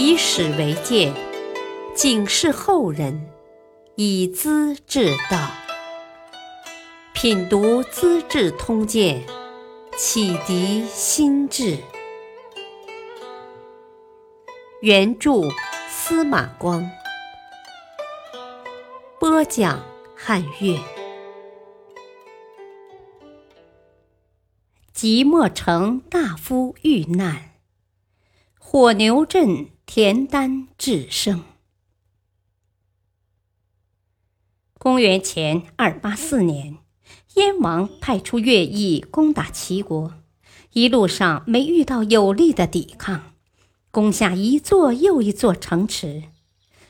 以史为鉴，警示后人，以资治道。品读《资治通鉴》，启迪心智。原著司马光，播讲汉乐。即墨城大夫遇难，火牛镇田丹致生。公元前二八四年，燕王派出乐毅攻打齐国，一路上没遇到有力的抵抗，攻下一座又一座城池，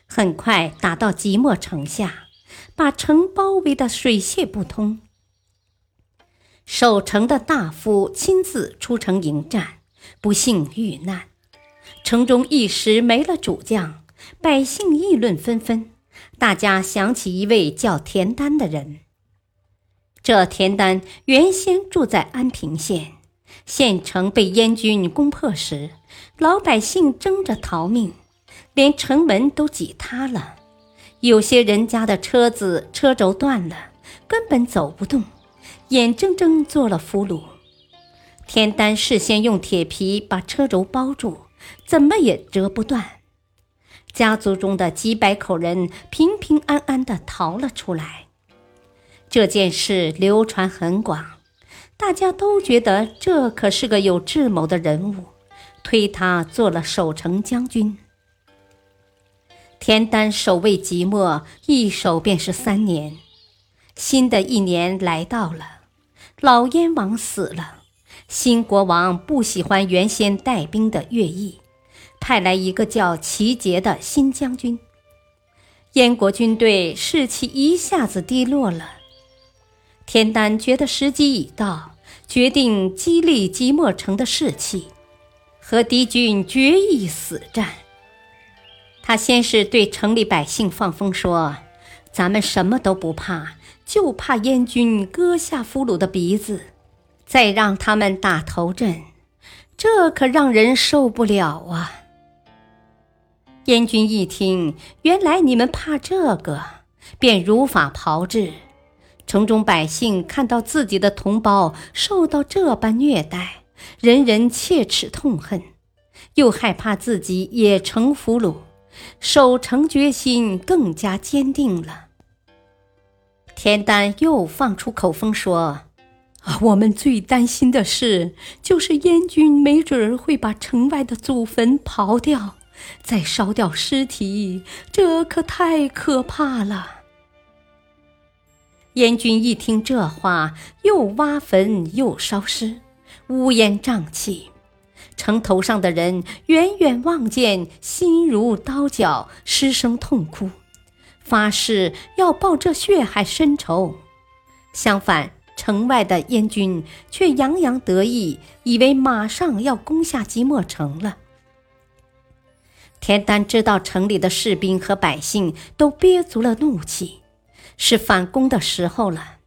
很快打到即墨城下，把城包围的水泄不通。守城的大夫亲自出城迎战，不幸遇难，城中一时没了主将，百姓议论纷纷。大家想起一位叫田丹的人。这田丹原先住在安平县，县城被燕军攻破时，老百姓争着逃命，连城门都挤塌了，有些人家的车子车轴断了，根本走不动。眼睁睁做了俘虏，田丹事先用铁皮把车轴包住，怎么也折不断。家族中的几百口人平平安安地逃了出来。这件事流传很广，大家都觉得这可是个有智谋的人物，推他做了守城将军。田丹守卫即墨，一守便是三年。新的一年来到了。老燕王死了，新国王不喜欢原先带兵的乐毅，派来一个叫齐杰的新将军。燕国军队士气一下子低落了。田丹觉得时机已到，决定激励即墨城的士气，和敌军决一死战。他先是对城里百姓放风说：“咱们什么都不怕。”就怕燕军割下俘虏的鼻子，再让他们打头阵，这可让人受不了啊！燕军一听，原来你们怕这个，便如法炮制。城中百姓看到自己的同胞受到这般虐待，人人切齿痛恨，又害怕自己也成俘虏，守城决心更加坚定了。田丹又放出口风说：“，我们最担心的事就是燕军没准儿会把城外的祖坟刨掉，再烧掉尸体，这可太可怕了。”燕军一听这话，又挖坟又烧尸，乌烟瘴气，城头上的人远远望见，心如刀绞，失声痛哭。发誓要报这血海深仇，相反，城外的燕军却洋洋得意，以为马上要攻下即墨城了。田丹知道城里的士兵和百姓都憋足了怒气，是反攻的时候了，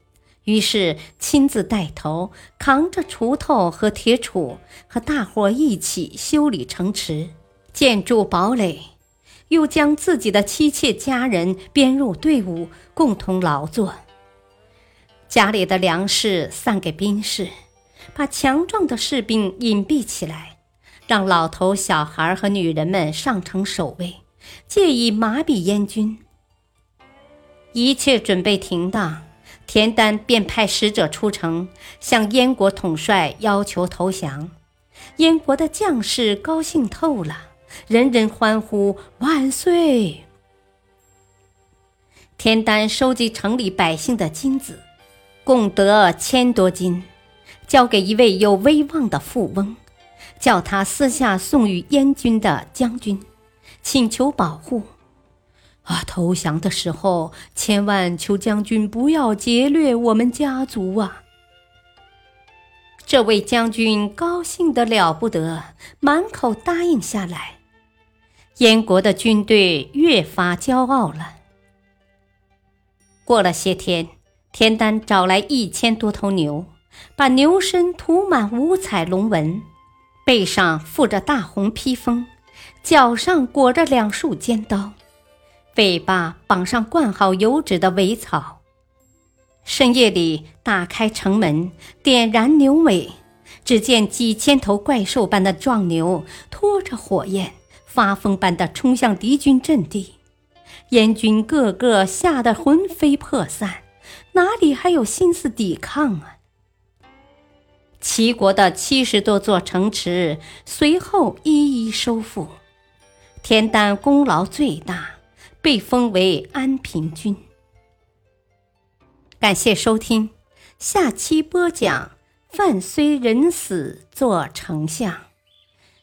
于是亲自带头，扛着锄头和铁杵，和大伙一起修理城池，建筑堡垒。又将自己的妻妾家人编入队伍，共同劳作。家里的粮食散给兵士，把强壮的士兵隐蔽起来，让老头、小孩和女人们上城守卫，借以麻痹燕军。一切准备停当，田丹便派使者出城，向燕国统帅要求投降。燕国的将士高兴透了。人人欢呼万岁！田丹收集城里百姓的金子，共得千多斤，交给一位有威望的富翁，叫他私下送与燕军的将军，请求保护。啊，投降的时候，千万求将军不要劫掠我们家族啊！这位将军高兴得了不得，满口答应下来。燕国的军队越发骄傲了。过了些天，田丹找来一千多头牛，把牛身涂满五彩龙纹，背上附着大红披风，脚上裹着两束尖刀，尾巴绑上灌好油脂的苇草。深夜里打开城门，点燃牛尾，只见几千头怪兽般的壮牛拖着火焰，发疯般的冲向敌军阵地。燕军个个吓得魂飞魄散，哪里还有心思抵抗啊？齐国的七十多座城池随后一一收复，田丹功劳最大，被封为安平君。感谢收听，下期播讲：饭虽人死做丞相，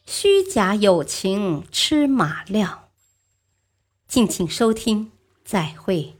虚假友情吃马料。敬请收听，再会。